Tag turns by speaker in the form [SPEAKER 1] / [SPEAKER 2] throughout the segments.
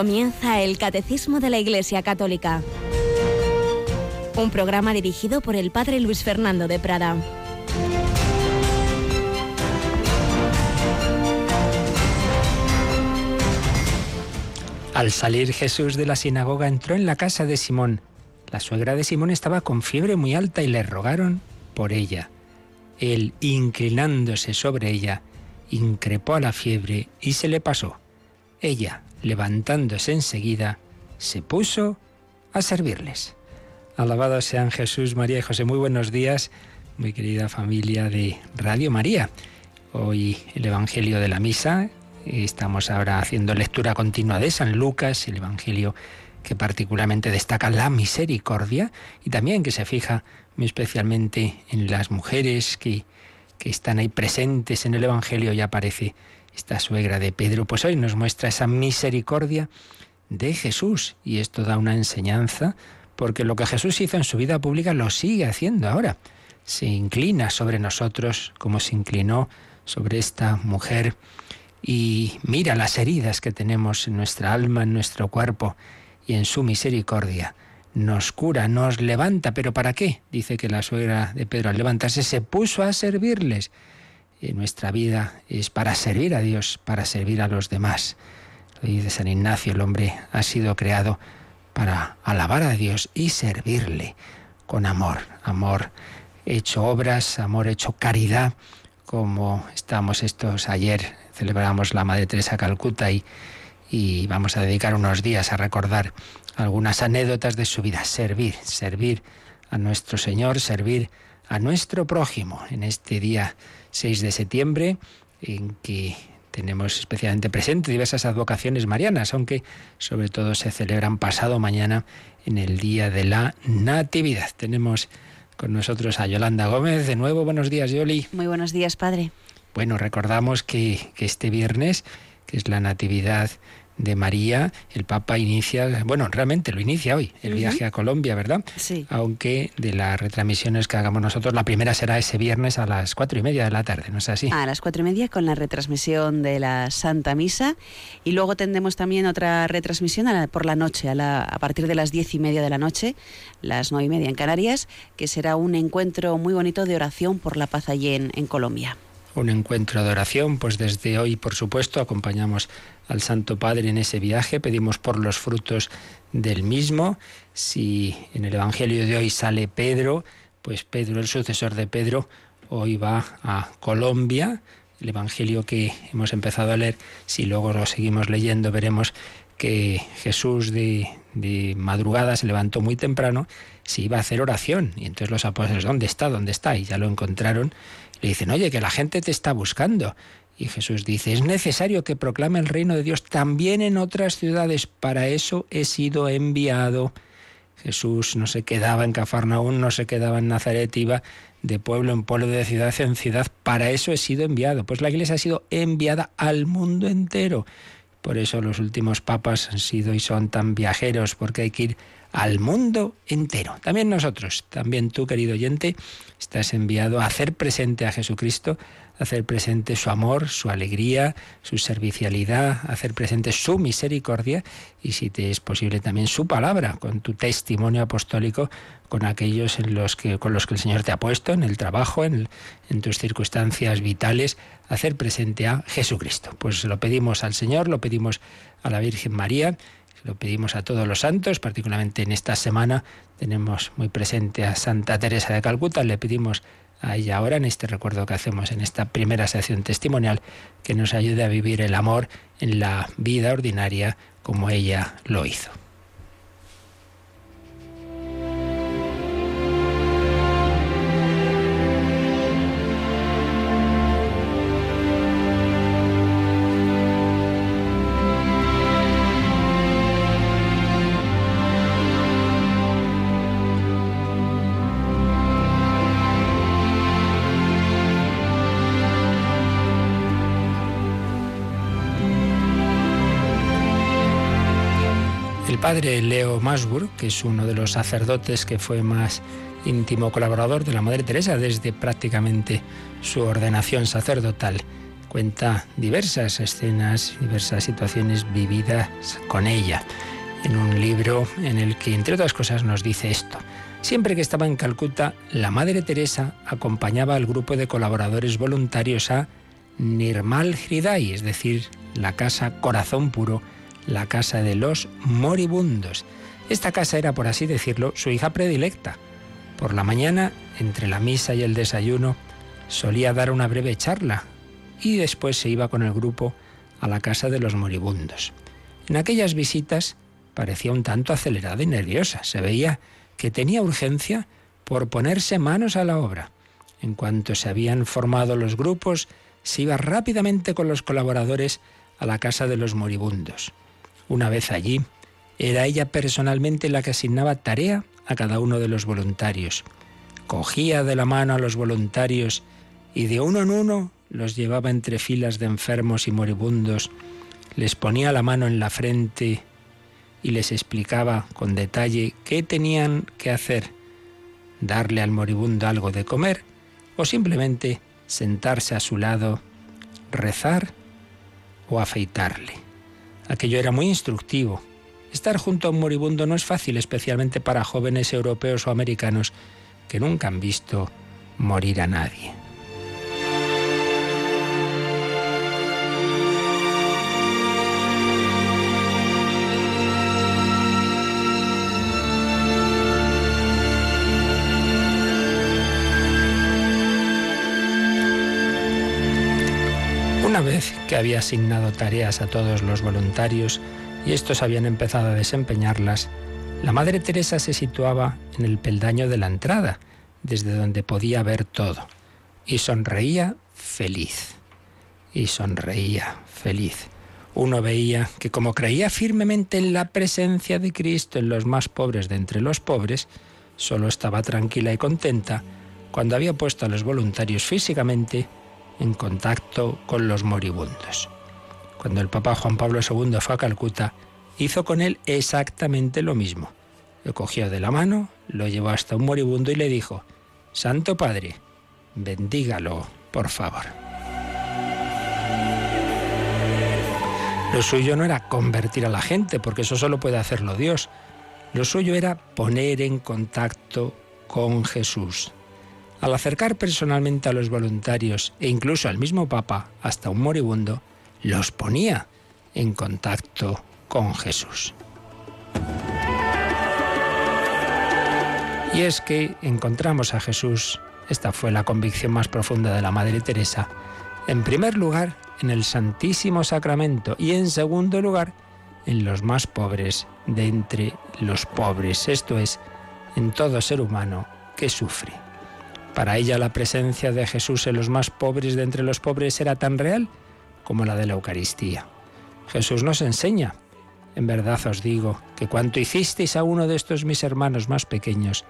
[SPEAKER 1] Comienza el Catecismo de la Iglesia Católica. Un programa dirigido por el Padre Luis Fernando de Prada.
[SPEAKER 2] Al salir Jesús de la sinagoga entró en la casa de Simón. La suegra de Simón estaba con fiebre muy alta y le rogaron por ella. Él, inclinándose sobre ella, increpó a la fiebre y se le pasó. Ella, levantándose enseguida, se puso a servirles. Alabados sean Jesús, María y José. Muy buenos días, muy querida familia de Radio María. Hoy el Evangelio de la Misa. Estamos ahora haciendo lectura continua de San Lucas, el Evangelio que particularmente destaca la misericordia y también que se fija muy especialmente en las mujeres que, que están ahí presentes en el Evangelio y aparece esta suegra de Pedro, pues hoy nos muestra esa misericordia de Jesús y esto da una enseñanza porque lo que Jesús hizo en su vida pública lo sigue haciendo ahora. Se inclina sobre nosotros como se inclinó sobre esta mujer y mira las heridas que tenemos en nuestra alma, en nuestro cuerpo y en su misericordia. Nos cura, nos levanta, pero ¿para qué? Dice que la suegra de Pedro al levantarse se puso a servirles nuestra vida es para servir a Dios, para servir a los demás. Lo dice San Ignacio, el hombre ha sido creado para alabar a Dios y servirle con amor, amor hecho obras, amor hecho caridad, como estamos estos ayer, celebramos la Madre Teresa Calcuta y, y vamos a dedicar unos días a recordar algunas anécdotas de su vida, servir, servir a nuestro Señor, servir a nuestro prójimo en este día 6 de septiembre, en que tenemos especialmente presente diversas advocaciones marianas, aunque sobre todo se celebran pasado mañana en el Día de la Natividad. Tenemos con nosotros a Yolanda Gómez. De nuevo, buenos días, Yoli.
[SPEAKER 3] Muy buenos días, padre.
[SPEAKER 2] Bueno, recordamos que, que este viernes, que es la Natividad de María, el Papa inicia, bueno, realmente lo inicia hoy, el viaje a Colombia, ¿verdad?
[SPEAKER 3] Sí.
[SPEAKER 2] Aunque de las retransmisiones que hagamos nosotros, la primera será ese viernes a las cuatro y media de la tarde, ¿no es así?
[SPEAKER 3] A las cuatro y media con la retransmisión de la Santa Misa y luego tendremos también otra retransmisión por la noche, a, a partir de las diez y media de la noche, las nueve y media en Canarias, que será un encuentro muy bonito de oración por la paz allí en, en Colombia
[SPEAKER 2] un encuentro de oración, pues desde hoy, por supuesto, acompañamos al Santo Padre en ese viaje, pedimos por los frutos del mismo. Si en el Evangelio de hoy sale Pedro, pues Pedro, el sucesor de Pedro, hoy va a Colombia. El Evangelio que hemos empezado a leer, si luego lo seguimos leyendo, veremos que Jesús de, madrugada se levantó muy temprano, se iba a hacer oración. Y entonces los apóstoles, ¿dónde está? ¿Dónde está? Y ya lo encontraron le dicen, oye, que la gente te está buscando. Y Jesús dice, es necesario que proclame el reino de Dios también en otras ciudades. Para eso he sido enviado. Jesús no se quedaba en Cafarnaún, no se quedaba en Nazaret, iba de pueblo en pueblo, de ciudad en ciudad. Para eso he sido enviado. Pues la iglesia ha sido enviada al mundo entero. Por eso los últimos papas han sido y son tan viajeros, porque hay que ir al mundo entero. También nosotros, también tú, querido oyente, estás enviado a hacer presente a Jesucristo, hacer presente su amor, su alegría, su servicialidad, hacer presente su misericordia y, si te es posible, también su palabra, con tu testimonio apostólico, con aquellos en los que, con los que el Señor te ha puesto, en el trabajo, en, en tus circunstancias vitales, hacer presente a Jesucristo. Pues lo pedimos al Señor, lo pedimos a la Virgen María, lo pedimos a todos los santos, particularmente en esta semana tenemos muy presente a Santa Teresa de Calcuta, le pedimos a ella ahora en este recuerdo que hacemos en esta primera sección testimonial que nos ayude a vivir el amor en la vida ordinaria como ella lo hizo. Padre Leo Masburg, que es uno de los sacerdotes que fue más íntimo colaborador de la Madre Teresa desde prácticamente su ordenación sacerdotal, cuenta diversas escenas, diversas situaciones vividas con ella, en un libro en el que, entre otras cosas, nos dice esto. Siempre que estaba en Calcuta, la Madre Teresa acompañaba al grupo de colaboradores voluntarios a Nirmal Hridai, es decir, la casa Corazón Puro, la casa de los moribundos. Esta casa era, por así decirlo, su hija predilecta. Por la mañana, entre la misa y el desayuno, solía dar una breve charla y después se iba con el grupo a la casa de los moribundos. En aquellas visitas parecía un tanto acelerada y nerviosa. Se veía que tenía urgencia por ponerse manos a la obra. En cuanto se habían formado los grupos, se iba rápidamente con los colaboradores a la casa de los moribundos. Una vez allí, era ella personalmente la que asignaba tarea a cada uno de los voluntarios. Cogía de la mano a los voluntarios y de uno en uno los llevaba entre filas de enfermos y moribundos, les ponía la mano en la frente y les explicaba con detalle qué tenían que hacer, darle al moribundo algo de comer o simplemente sentarse a su lado, rezar o afeitarle. Aquello era muy instructivo. Estar junto a un moribundo no es fácil, especialmente para jóvenes europeos o americanos que nunca han visto morir a nadie. Que había asignado tareas a todos los voluntarios y estos habían empezado a desempeñarlas, la Madre Teresa se situaba en el peldaño de la entrada, desde donde podía ver todo, y sonreía feliz. Y sonreía feliz. Uno veía que como creía firmemente en la presencia de Cristo en los más pobres de entre los pobres, solo estaba tranquila y contenta cuando había puesto a los voluntarios físicamente en contacto con los moribundos. Cuando el Papa Juan Pablo II fue a Calcuta, hizo con él exactamente lo mismo. Lo cogió de la mano, lo llevó hasta un moribundo y le dijo, Santo Padre, bendígalo, por favor. Lo suyo no era convertir a la gente, porque eso solo puede hacerlo Dios. Lo suyo era poner en contacto con Jesús, al acercar personalmente a los voluntarios e incluso al mismo Papa hasta un moribundo, los ponía en contacto con Jesús. Y es que encontramos a Jesús, esta fue la convicción más profunda de la Madre Teresa, en primer lugar en el Santísimo Sacramento y en segundo lugar en los más pobres de entre los pobres, esto es, en todo ser humano que sufre. Para ella la presencia de Jesús en los más pobres de entre los pobres era tan real como la de la Eucaristía. Jesús nos enseña, en verdad os digo, que cuanto hicisteis a uno de estos mis hermanos más pequeños,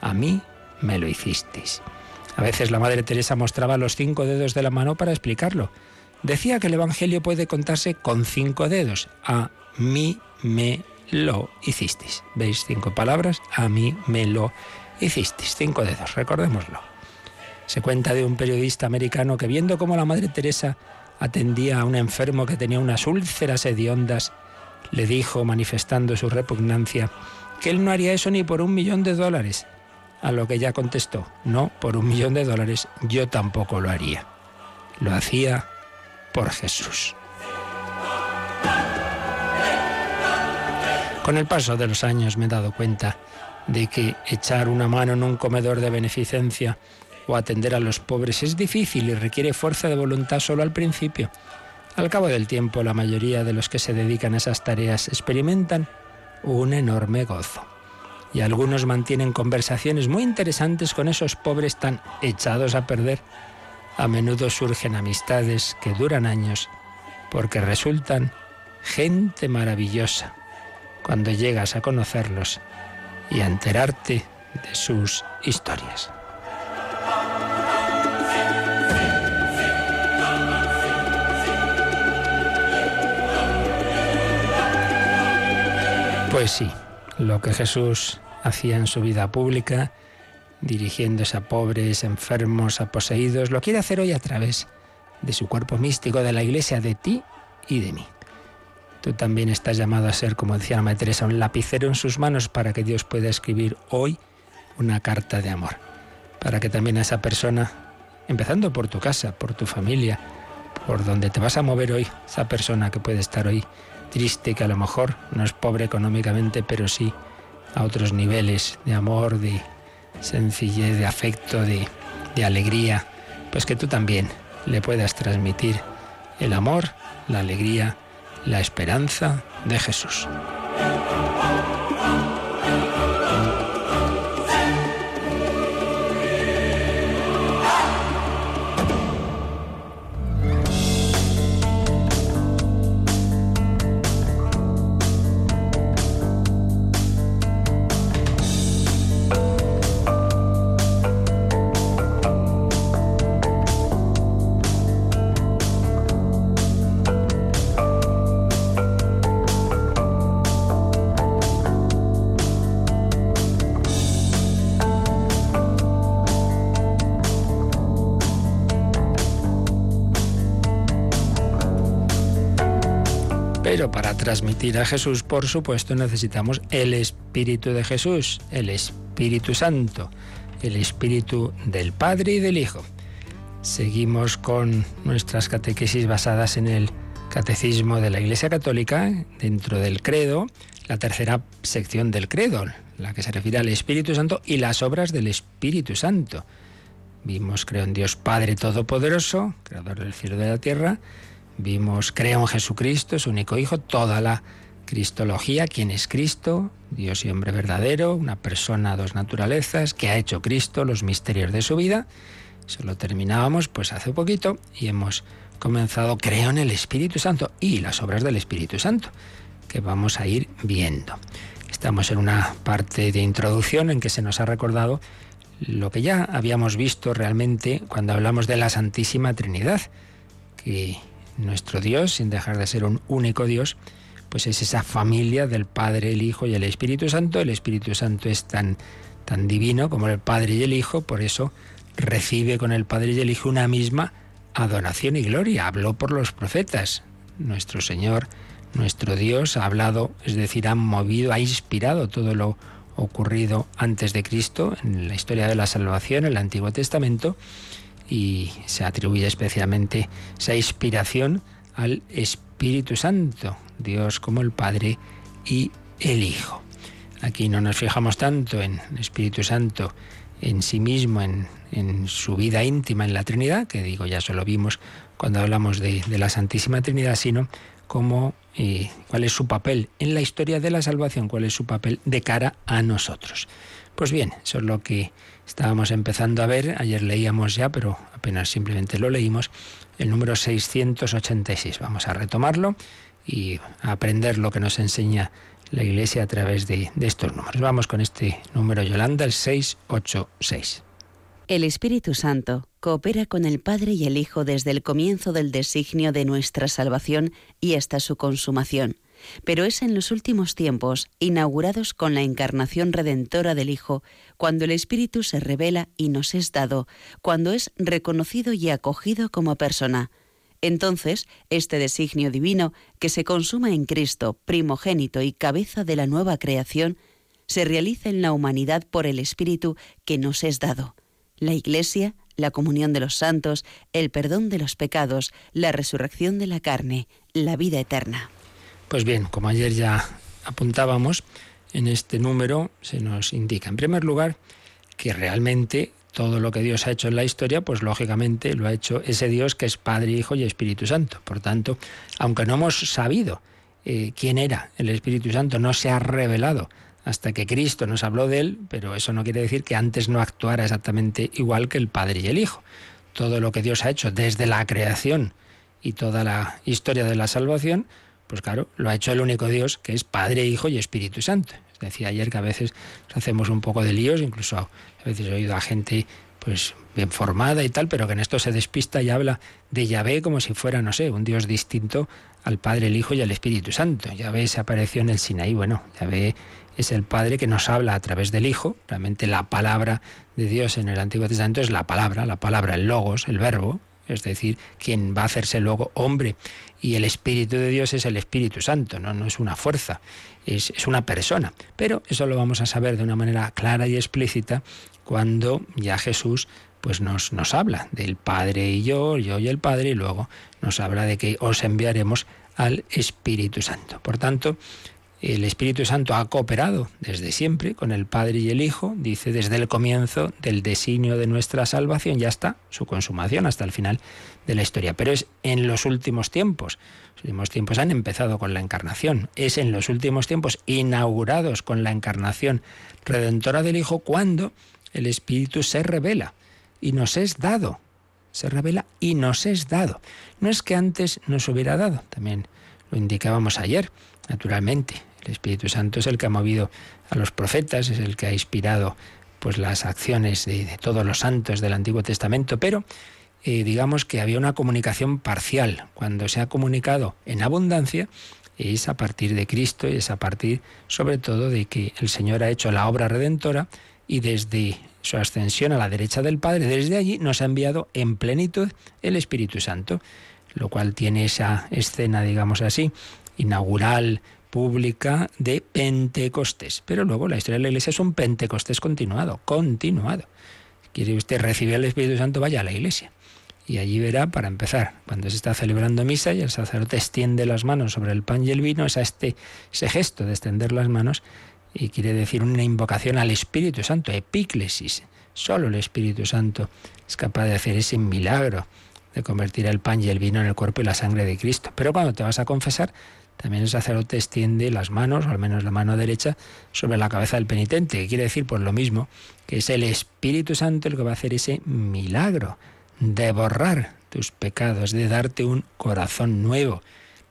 [SPEAKER 2] a mí me lo hicisteis. A veces la Madre Teresa mostraba los cinco dedos de la mano para explicarlo. Decía que el Evangelio puede contarse con cinco dedos. A mí me lo hicisteis. ¿Veis cinco palabras? A mí me lo hicisteis cinco dedos, recordémoslo. Se cuenta de un periodista americano que viendo cómo la Madre Teresa atendía a un enfermo que tenía unas úlceras hediondas, le dijo, manifestando su repugnancia, que él no haría eso ni por un millón de dólares. A lo que ella contestó, no, por un millón de dólares yo tampoco lo haría. Lo hacía por Jesús. Con el paso de los años me he dado cuenta de que echar una mano en un comedor de beneficencia o atender a los pobres es difícil y requiere fuerza de voluntad solo al principio. Al cabo del tiempo, la mayoría de los que se dedican a esas tareas experimentan un enorme gozo. Y algunos mantienen conversaciones muy interesantes con esos pobres tan echados a perder. A menudo surgen amistades que duran años porque resultan gente maravillosa. Cuando llegas a conocerlos, y a enterarte de sus historias. Pues sí, lo que Jesús hacía en su vida pública, dirigiéndose a pobres, enfermos, a poseídos, lo quiere hacer hoy a través de su cuerpo místico, de la Iglesia, de ti y de mí. Tú también estás llamado a ser, como decía la Madre Teresa, un lapicero en sus manos para que Dios pueda escribir hoy una carta de amor. Para que también a esa persona, empezando por tu casa, por tu familia, por donde te vas a mover hoy, esa persona que puede estar hoy triste, que a lo mejor no es pobre económicamente, pero sí a otros niveles de amor, de sencillez, de afecto, de, de alegría, pues que tú también le puedas transmitir el amor, la alegría, la esperanza de Jesús. Transmitir a Jesús, por supuesto, necesitamos el Espíritu de Jesús, el Espíritu Santo, el Espíritu del Padre y del Hijo. Seguimos con nuestras catequesis basadas en el Catecismo de la Iglesia Católica, dentro del credo, la tercera sección del credo, la que se refiere al Espíritu Santo y las obras del Espíritu Santo. Vimos, creo en Dios Padre Todopoderoso, Creador del cielo y de la tierra, Vimos, creo en Jesucristo, su único Hijo, toda la Cristología, quién es Cristo, Dios y hombre verdadero, una persona, dos naturalezas, que ha hecho Cristo, los misterios de su vida. Eso lo terminábamos pues hace poquito y hemos comenzado, creo en el Espíritu Santo y las obras del Espíritu Santo, que vamos a ir viendo. Estamos en una parte de introducción en que se nos ha recordado lo que ya habíamos visto realmente cuando hablamos de la Santísima Trinidad, que nuestro Dios, sin dejar de ser un único Dios, pues es esa familia del Padre, el Hijo y el Espíritu Santo. El Espíritu Santo es tan, tan divino como el Padre y el Hijo, por eso recibe con el Padre y el Hijo una misma adoración y gloria. Habló por los profetas. Nuestro Señor, nuestro Dios, ha hablado, es decir, ha movido, ha inspirado todo lo ocurrido antes de Cristo en la historia de la salvación, en el Antiguo Testamento, y se atribuye especialmente esa inspiración al Espíritu Santo, Dios como el Padre y el Hijo. Aquí no nos fijamos tanto en el Espíritu Santo en sí mismo, en, su vida íntima en la Trinidad, que digo ya solo vimos cuando hablamos de, la Santísima Trinidad, sino como eh, cuál es su papel en la historia de la salvación, cuál es su papel de cara a nosotros. Pues bien, eso es lo que estábamos empezando a ver, ayer leíamos ya, pero apenas simplemente lo leímos, el número 686. Vamos a retomarlo y a aprender lo que nos enseña la Iglesia a través de, de estos números. Vamos con este número Yolanda, el 686.
[SPEAKER 3] El Espíritu Santo coopera con el Padre y el Hijo desde el comienzo del designio de nuestra salvación y hasta su consumación pero es en los últimos tiempos, inaugurados con la encarnación redentora del Hijo, cuando el Espíritu se revela y nos es dado, cuando es reconocido y acogido como persona. Entonces, este designio divino, que se consuma en Cristo, primogénito y cabeza de la nueva creación, se realiza en la humanidad por el Espíritu que nos es dado. La Iglesia, la comunión de los santos, el perdón de los pecados, la resurrección de la carne, la vida eterna.
[SPEAKER 2] Pues bien, como ayer ya apuntábamos, en este número se nos indica, en primer lugar, que realmente todo lo que Dios ha hecho en la historia, pues lógicamente lo ha hecho ese Dios que es Padre, Hijo y Espíritu Santo. Por tanto, aunque no hemos sabido eh, quién era el Espíritu Santo, no se ha revelado hasta que Cristo nos habló de él, pero eso no quiere decir que antes no actuara exactamente igual que el Padre y el Hijo. Todo lo que Dios ha hecho desde la creación y toda la historia de la salvación, pues claro, lo ha hecho el único Dios, que es Padre, Hijo y Espíritu Santo. Decía ayer que a veces hacemos un poco de líos, incluso a veces he oído a gente pues bien formada y tal, pero que en esto se despista y habla de Yahvé como si fuera, no sé, un Dios distinto al Padre, el Hijo y al Espíritu Santo. Yahvé se apareció en el Sinaí. Bueno, Yahvé es el Padre que nos habla a través del Hijo. Realmente la palabra de Dios en el Antiguo Testamento es la palabra, la palabra, el logos, el verbo, es decir, quien va a hacerse luego hombre. Y el Espíritu de Dios es el Espíritu Santo, no, es una fuerza, es, una persona. Pero eso lo vamos a saber de una manera clara y explícita cuando ya Jesús pues nos, nos habla del Padre y yo, yo y el Padre, y luego nos habla de que os enviaremos al Espíritu Santo. Por tanto, el Espíritu Santo ha cooperado desde siempre con el Padre y el Hijo, dice desde el comienzo del designio de nuestra salvación, ya está su consumación hasta el final de la historia. Pero es en los últimos tiempos. Los últimos tiempos han empezado con la encarnación. Es en los últimos tiempos inaugurados con la encarnación redentora del Hijo cuando el Espíritu se revela y nos es dado. Se revela y nos es dado. No es que antes nos hubiera dado, también lo indicábamos ayer, naturalmente. El Espíritu Santo es el que ha movido a los profetas, es el que ha inspirado pues las acciones de, todos los santos del Antiguo Testamento, pero eh, digamos que había una comunicación parcial. Cuando se ha comunicado en abundancia, es a partir de Cristo y es a partir sobre todo de que el Señor ha hecho la obra redentora y desde su ascensión a la derecha del Padre, desde allí nos ha enviado en plenitud el Espíritu Santo, lo cual tiene esa escena, digamos así, inaugural, pública de Pentecostés. Pero luego la historia de la Iglesia es un Pentecostés continuado, continuado. Quiere usted recibir el Espíritu Santo, vaya a la Iglesia. Y allí verá, para empezar, cuando se está celebrando misa y el sacerdote extiende las manos sobre el pan y el vino, es a este, ese gesto de extender las manos y quiere decir una invocación al Espíritu Santo, epíclesis. Solo el Espíritu Santo es capaz de hacer ese milagro de convertir el pan y el vino en el cuerpo y la sangre de Cristo. Pero cuando te vas a confesar, también el sacerdote extiende las manos, o al menos la mano derecha, sobre la cabeza del penitente, que quiere decir pues lo mismo, que es el Espíritu Santo el que va a hacer ese milagro de borrar tus pecados, de darte un corazón nuevo.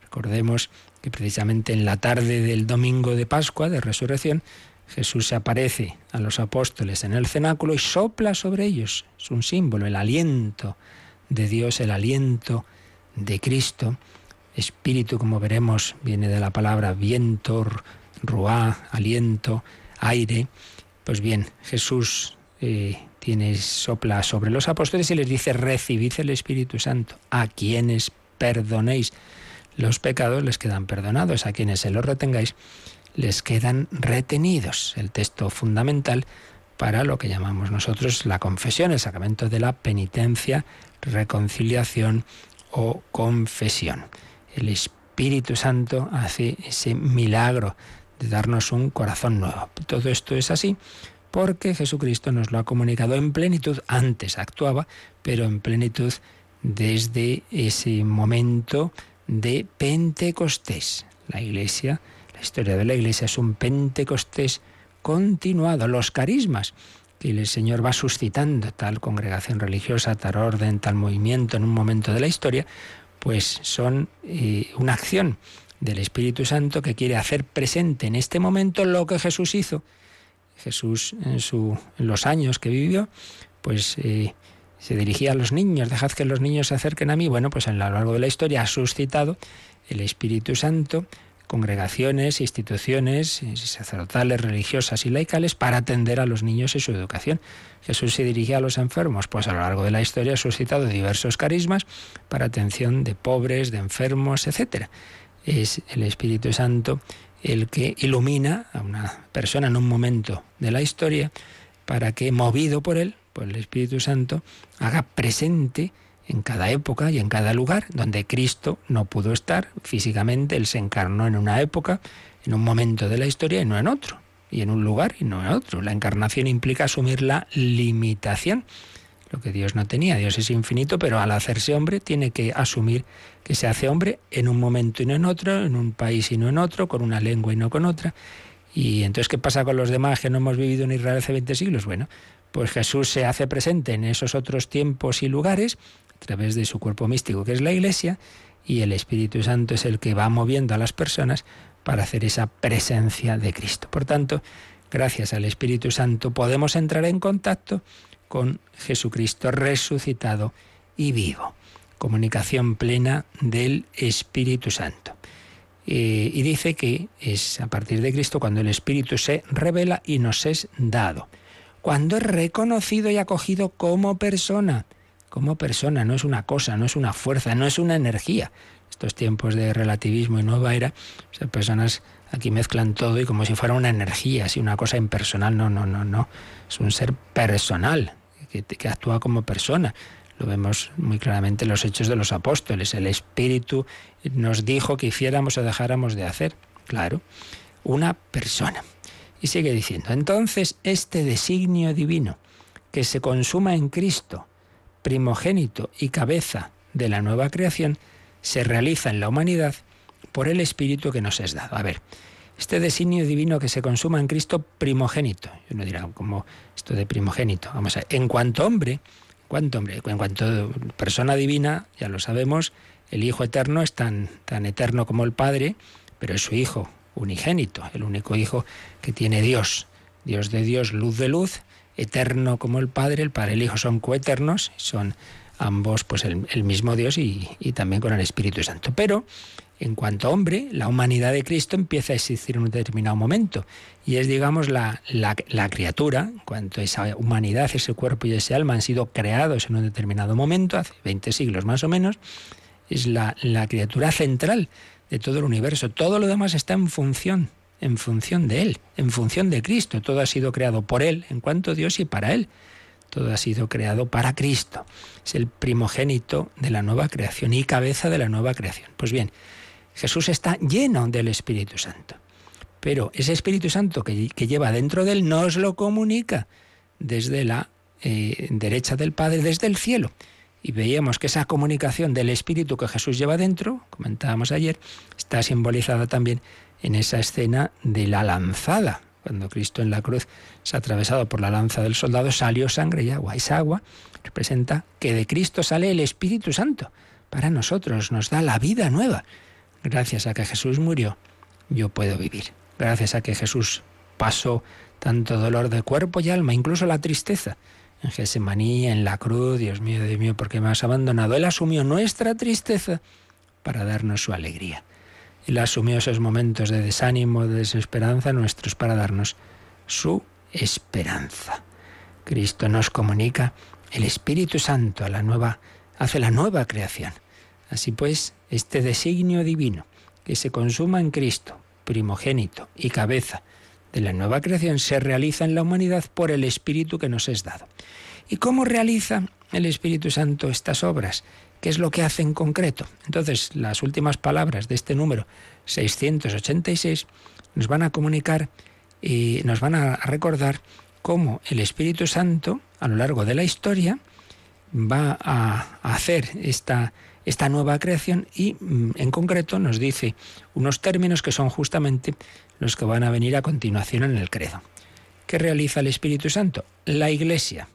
[SPEAKER 2] Recordemos que precisamente en la tarde del domingo de Pascua, de resurrección, Jesús se aparece a los apóstoles en el cenáculo y sopla sobre ellos. Es un símbolo, el aliento de Dios, el aliento de Cristo. Espíritu, como veremos, viene de la palabra viento, ruá, aliento, aire. Pues bien, Jesús eh, tiene sopla sobre los apóstoles y les dice, recibid el Espíritu Santo, a quienes perdonéis los pecados les quedan perdonados, a quienes se los retengáis les quedan retenidos. El texto fundamental para lo que llamamos nosotros la confesión, el sacramento de la penitencia, reconciliación o confesión. El Espíritu Santo hace ese milagro de darnos un corazón nuevo. Todo esto es así porque Jesucristo nos lo ha comunicado en plenitud. Antes actuaba, pero en plenitud desde ese momento de Pentecostés. La Iglesia, la historia de la Iglesia es un Pentecostés continuado. Los carismas que el Señor va suscitando, tal congregación religiosa, tal orden, tal movimiento en un momento de la historia, pues son eh, una acción del Espíritu Santo que quiere hacer presente en este momento lo que Jesús hizo. Jesús en, su, en los años que vivió, pues eh, se dirigía a los niños, dejad que los niños se acerquen a mí. Bueno, pues a lo largo de la historia ha suscitado el Espíritu Santo congregaciones, instituciones eh, sacerdotales, religiosas y laicales para atender a los niños y su educación. Jesús se dirigía a los enfermos, pues a lo largo de la historia ha suscitado diversos carismas para atención de pobres, de enfermos, etc. Es el Espíritu Santo el que ilumina a una persona en un momento de la historia para que, movido por él, el Espíritu Santo haga presente en cada época y en cada lugar donde Cristo no pudo estar físicamente, Él se encarnó en una época, en un momento de la historia y no en otro, y en un lugar y no en otro. La encarnación implica asumir la limitación, lo que Dios no tenía. Dios es infinito, pero al hacerse hombre tiene que asumir que se hace hombre en un momento y no en otro, en un país y no en otro, con una lengua y no con otra. Y entonces, ¿qué pasa con los demás que no hemos vivido en Israel hace 20 siglos? Bueno, pues Jesús se hace presente en esos otros tiempos y lugares a través de su cuerpo místico que es la Iglesia y el Espíritu Santo es el que va moviendo a las personas para hacer esa presencia de Cristo. Por tanto, gracias al Espíritu Santo podemos entrar en contacto con Jesucristo resucitado y vivo. Comunicación plena del Espíritu Santo. Eh, y dice que es a partir de Cristo cuando el Espíritu se revela y nos es dado cuando es reconocido y acogido como persona. como persona, no es una cosa, no es una fuerza, no es una energía. Estos tiempos de relativismo y nueva era, las personas aquí mezclan todo y como si fuera una energía, así una cosa impersonal. No, no, no, no. Es un ser personal, que, actúa como persona. Lo vemos muy claramente en los hechos de los apóstoles. El Espíritu nos dijo que hiciéramos o dejáramos de hacer. Claro, una persona. Y sigue diciendo, entonces este designio divino que se consuma en Cristo, primogénito y cabeza de la nueva creación, se realiza en la humanidad por el Espíritu que nos es dado. A ver, este designio divino que se consuma en Cristo primogénito. Y uno dirá, como esto de primogénito? Vamos a ver, en cuanto hombre, en cuanto hombre, en cuanto persona divina, ya lo sabemos, el Hijo eterno es tan, tan eterno como el Padre, pero es su Hijo unigénito, el único Hijo que tiene Dios. Dios de Dios, luz de luz, eterno como el Padre, el Padre y el Hijo son coeternos, son ambos pues el, mismo Dios y, también con el Espíritu Santo. Pero en cuanto a hombre, la humanidad de Cristo empieza a existir en un determinado momento y es, digamos, la, la, criatura, en cuanto a esa humanidad, ese cuerpo y ese alma han sido creados en un determinado momento, hace 20 siglos más o menos, es la, la criatura central de todo el universo. Todo lo demás está en función en función de Él, en función de Cristo. Todo ha sido creado por Él, en cuanto Dios y para Él. Todo ha sido creado para Cristo. Es el primogénito de la nueva creación y cabeza de la nueva creación. Pues bien, Jesús está lleno del Espíritu Santo. Pero ese Espíritu Santo que, lleva dentro de Él nos lo comunica desde la eh, derecha del Padre, desde el cielo. Y veíamos que esa comunicación del Espíritu que Jesús lleva dentro, comentábamos ayer, está simbolizada también en esa escena de la lanzada. Cuando Cristo en la cruz se ha atravesado por la lanza del soldado, salió sangre y agua. Esa agua representa que de Cristo sale el Espíritu Santo. Para nosotros nos da la vida nueva. Gracias a que Jesús murió, yo puedo vivir. Gracias a que Jesús pasó tanto dolor de cuerpo y alma, incluso la tristeza. En Gesemaní, en la cruz, Dios mío, Dios mío, ¿por qué me has abandonado? Él asumió nuestra tristeza para darnos su alegría. Él asumió esos momentos de desánimo, de desesperanza nuestros para darnos su esperanza. Cristo nos comunica el Espíritu Santo a la nueva, hace la nueva creación. Así pues, este designio divino que se consuma en Cristo, primogénito y cabeza de la nueva creación, se realiza en la humanidad por el Espíritu que nos es dado. ¿Y cómo realiza el Espíritu Santo estas obras? ¿Qué es lo que hace en concreto? Entonces, las últimas palabras de este número 686 nos van a comunicar y nos van a recordar cómo el Espíritu Santo, a lo largo de la historia, va a hacer esta, esta nueva creación y mm, en concreto nos dice unos términos que son justamente los que van a venir a continuación en el credo. ¿Qué realiza el Espíritu Santo? La Iglesia,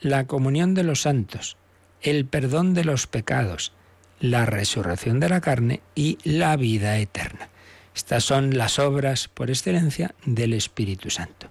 [SPEAKER 2] la comunión de los santos, el perdón de los pecados, la resurrección de la carne y la vida eterna. Estas son las obras por excelencia del Espíritu Santo.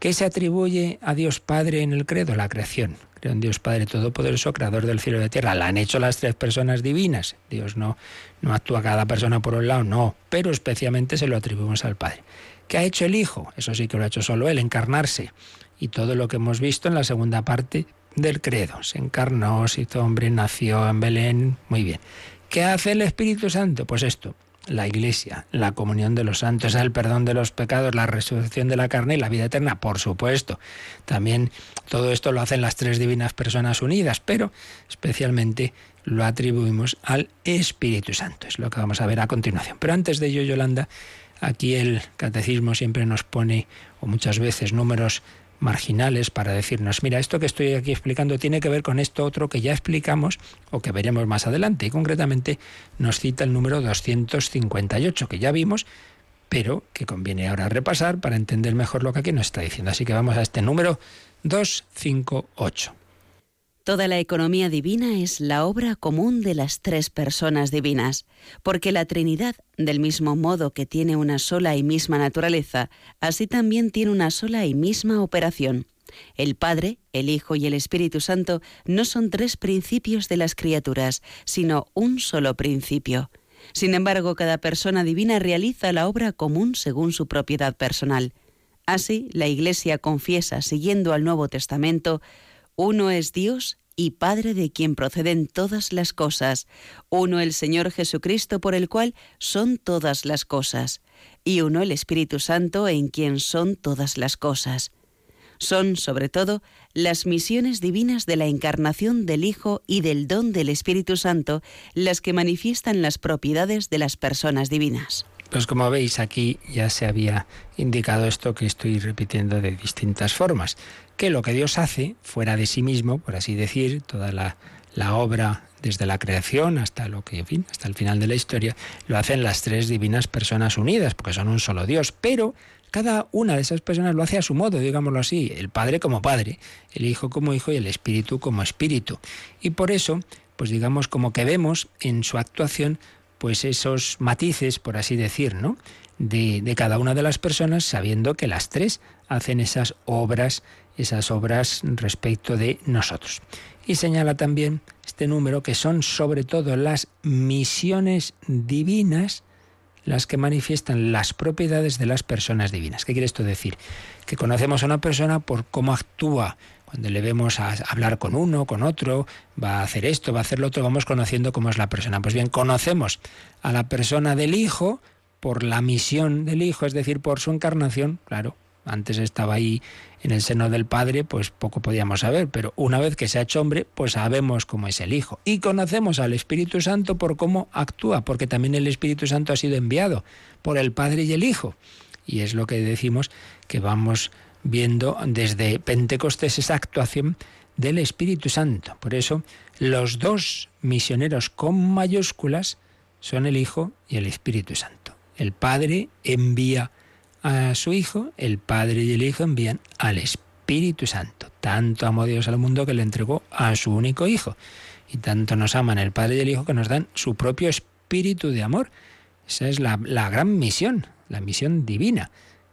[SPEAKER 2] ¿Qué se atribuye a Dios Padre en el credo? La creación. Creo en Dios Padre Todopoderoso, Creador del cielo y de la tierra. La han hecho las tres personas divinas. Dios no, no actúa cada persona por un lado, no, pero especialmente se lo atribuimos al Padre. ¿Qué ha hecho el Hijo? Eso sí que lo ha hecho solo Él, encarnarse. Y todo lo que hemos visto en la segunda parte del credo. Se encarnó, se hizo hombre, nació en Belén. Muy bien. ¿Qué hace el Espíritu Santo? Pues esto, la Iglesia, la comunión de los santos, el perdón de los pecados, la resurrección de la carne y la vida eterna, por supuesto. También todo esto lo hacen las tres divinas personas unidas, pero especialmente lo atribuimos al Espíritu Santo. Es lo que vamos a ver a continuación. Pero antes de ello, Yolanda, aquí el catecismo siempre nos pone, o muchas veces, números marginales para decirnos, mira, esto que estoy aquí explicando tiene que ver con esto otro que ya explicamos o que veremos más adelante. Y concretamente nos cita el número 258, que ya vimos, pero que conviene ahora repasar para entender mejor lo que aquí nos está diciendo. Así que vamos a este número 258.
[SPEAKER 3] Toda la economía divina es la obra común de las tres personas divinas, porque la Trinidad, del mismo modo que tiene una sola y misma naturaleza, así también tiene una sola y misma operación. El Padre, el Hijo y el Espíritu Santo no son tres principios de las criaturas, sino un solo principio. Sin embargo, cada persona divina realiza la obra común según su propiedad personal. Así, la Iglesia confiesa, siguiendo al Nuevo Testamento, uno es Dios y Padre de quien proceden todas las cosas, uno el Señor Jesucristo por el cual son todas las cosas, y uno el Espíritu Santo en quien son todas las cosas. Son, sobre todo, las misiones divinas de la encarnación del Hijo y del don del Espíritu Santo las que manifiestan las propiedades de las personas divinas.
[SPEAKER 2] Pues como veis aquí ya se había indicado esto que estoy repitiendo de distintas formas, que lo que Dios hace fuera de sí mismo, por así decir, toda la, obra desde la creación hasta lo que, en fin, hasta el final de la historia, lo hacen las tres divinas personas unidas, porque son un solo Dios, pero cada una de esas personas lo hace a su modo, digámoslo así, el Padre como Padre, el Hijo como Hijo y el Espíritu como Espíritu. Y por eso, pues digamos como que vemos en su actuación pues esos matices, por así decir, ¿no? De, de cada una de las personas, sabiendo que las tres hacen esas obras, esas obras respecto de nosotros. Y señala también este número que son sobre todo las misiones divinas las que manifiestan las propiedades de las personas divinas. ¿Qué quiere esto decir? Que conocemos a una persona por cómo actúa. Cuando le vemos a hablar con uno, con otro, va a hacer esto, va a hacer lo otro, vamos conociendo cómo es la persona. Pues bien, conocemos a la persona del Hijo por la misión del Hijo, es decir, por su encarnación, claro. Antes estaba ahí en el seno del Padre, pues poco podíamos saber, pero una vez que se ha hecho hombre, pues sabemos cómo es el Hijo. Y conocemos al Espíritu Santo por cómo actúa, porque también el Espíritu Santo ha sido enviado por el Padre y el Hijo. Y es lo que decimos que vamos viendo desde Pentecostés esa actuación del Espíritu Santo. Por eso, los dos misioneros con mayúsculas son el Hijo y el Espíritu Santo. El Padre envía a su Hijo, el Padre y el Hijo envían al Espíritu Santo. Tanto amó Dios al mundo que le entregó a su único Hijo. Y tanto nos aman el Padre y el Hijo que nos dan su propio espíritu de amor. Esa es la, la gran misión, la misión divina,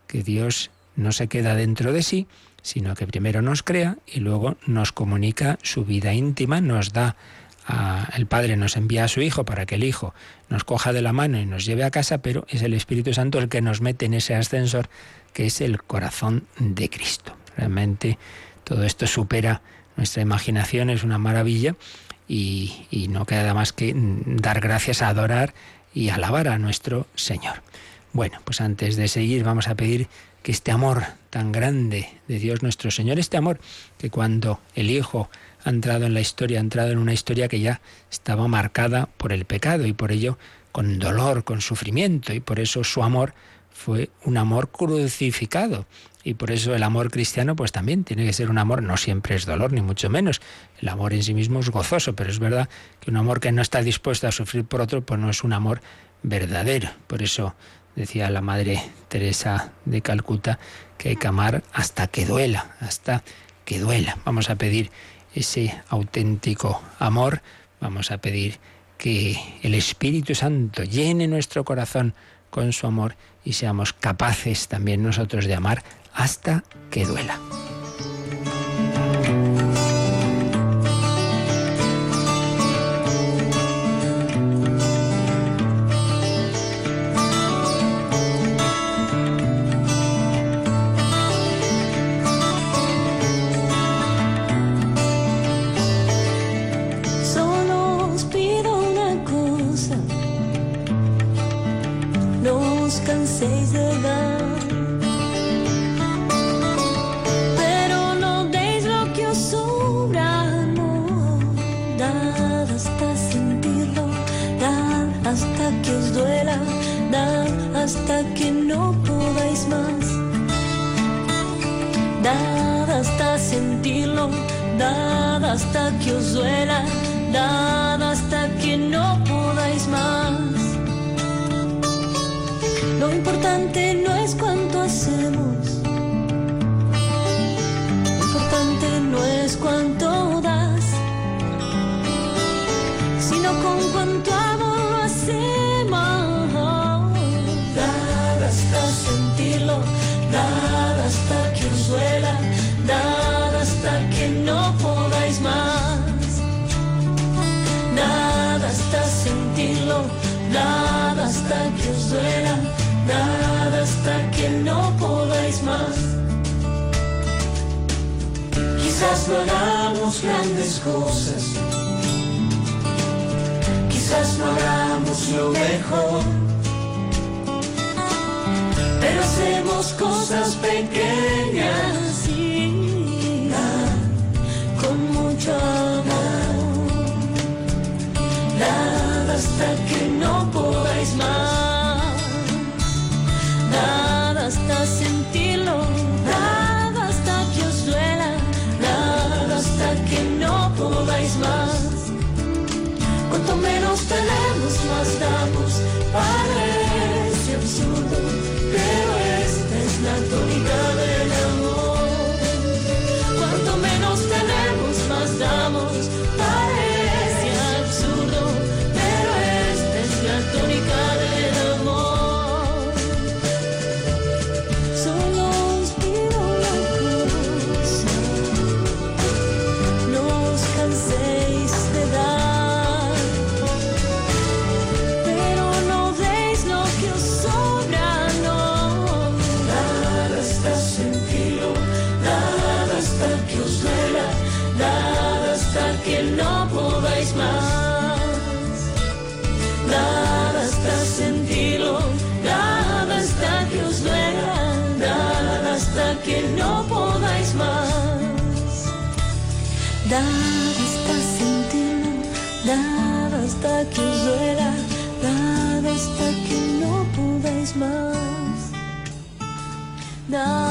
[SPEAKER 2] que Dios no se queda dentro de sí, sino que primero nos crea y luego nos comunica su vida íntima, nos da el Padre nos envía a su Hijo para que el Hijo nos coja de la mano y nos lleve a casa, pero es el Espíritu Santo el que nos mete en ese ascensor que es el corazón de Cristo. Realmente todo esto supera nuestra imaginación, es una maravilla y, y no queda más que dar gracias, a adorar y alabar a nuestro Señor. Bueno, pues antes de seguir vamos a pedir que este amor tan grande de Dios nuestro Señor, este amor que cuando el Hijo ha entrado en la historia, ha entrado en una historia que ya estaba marcada por el pecado y por ello con dolor, con sufrimiento y por eso su amor fue un amor crucificado. Y por eso el amor cristiano pues también tiene que ser un amor, no siempre es dolor, ni mucho menos. El amor en sí mismo es gozoso, pero es verdad que un amor que no está dispuesto a sufrir por otro, pues no es un amor verdadero. Por eso decía la Madre Teresa de Calcuta que hay que amar hasta que duela, hasta que duela. Vamos a pedir ese auténtico amor, vamos a pedir que el Espíritu Santo llene nuestro corazón con su amor y seamos capaces también nosotros de amar hasta que duela.
[SPEAKER 4] Cosas pequeñas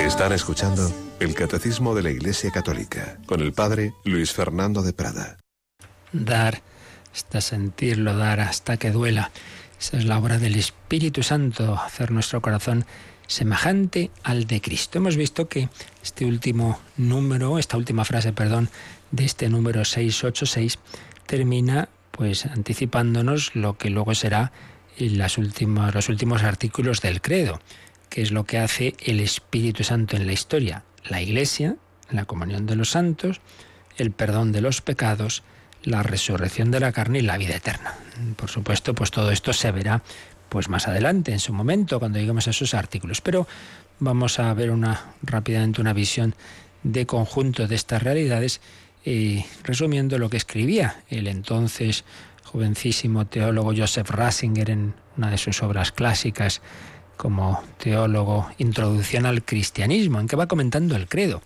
[SPEAKER 5] Están escuchando el Catecismo de la Iglesia Católica con el Padre Luis Fernando de Prada.
[SPEAKER 2] dar hasta sentirlo, dar hasta que duela. Esa es la obra del Espíritu Santo, hacer nuestro corazón semejante al de Cristo. Hemos visto que este último número, esta última frase, perdón, de este número 686 termina pues anticipándonos lo que luego será las últimas, los últimos artículos del credo, que es lo que hace el Espíritu Santo en la historia. La Iglesia, la comunión de los santos, el perdón de los pecados, la resurrección de la carne y la vida eterna. Por supuesto, pues todo esto se verá pues más adelante, en su momento, cuando lleguemos a esos artículos. Pero vamos a ver una rápidamente una visión de conjunto de estas realidades, eh, resumiendo lo que escribía el entonces jovencísimo teólogo Joseph Ratzinger en una de sus obras clásicas como teólogo Introducción al Cristianismo, en que va comentando el credo.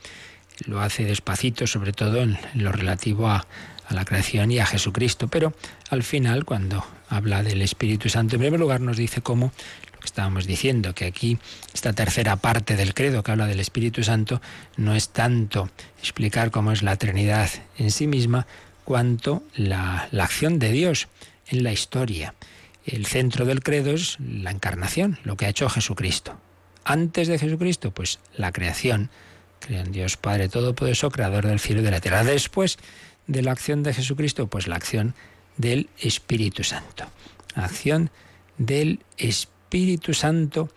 [SPEAKER 2] Lo hace despacito, sobre todo en, lo relativo a, la creación y a Jesucristo, pero al final, cuando habla del Espíritu Santo, en primer lugar nos dice cómo, lo que estábamos diciendo, que aquí esta tercera parte del credo que habla del Espíritu Santo no es tanto explicar cómo es la Trinidad en sí misma, cuanto la acción de Dios en la historia. El centro del credo es la encarnación, lo que ha hecho Jesucristo. Antes de Jesucristo, pues la creación. Creo en Dios Padre Todopoderoso, Creador del cielo y de la tierra. Después de la acción de Jesucristo, pues la acción del Espíritu Santo. Acción del Espíritu Santo